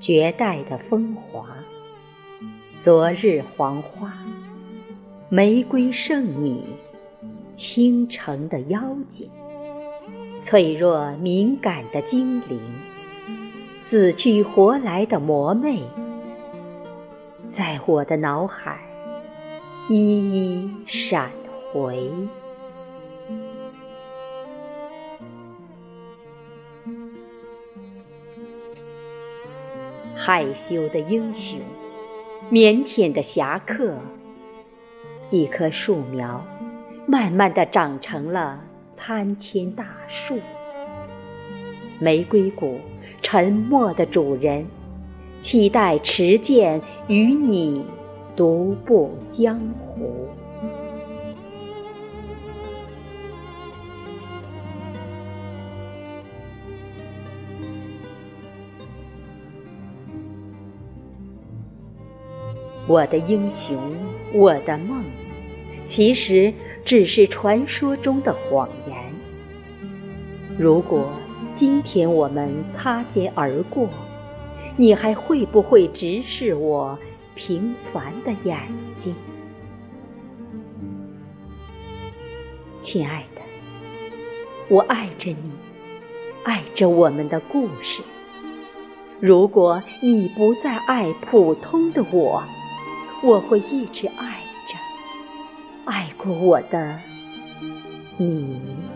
绝代的风华，昨日黄花，玫瑰圣女，倾城的妖精，脆弱敏感的精灵，死去活来的魔魅，在我的脑海一一闪回。害羞的英雄，腼腆的侠客，一棵树苗，慢慢的长成了参天大树。玫瑰谷，沉默的主人，期待持剑与你独步江湖。我的英雄，我的梦，其实只是传说中的谎言。如果今天我们擦肩而过，你还会不会直视我平凡的眼睛？亲爱的，我爱着你，爱着我们的故事。如果你不再爱普通的我，我会一直爱着，爱过我的你。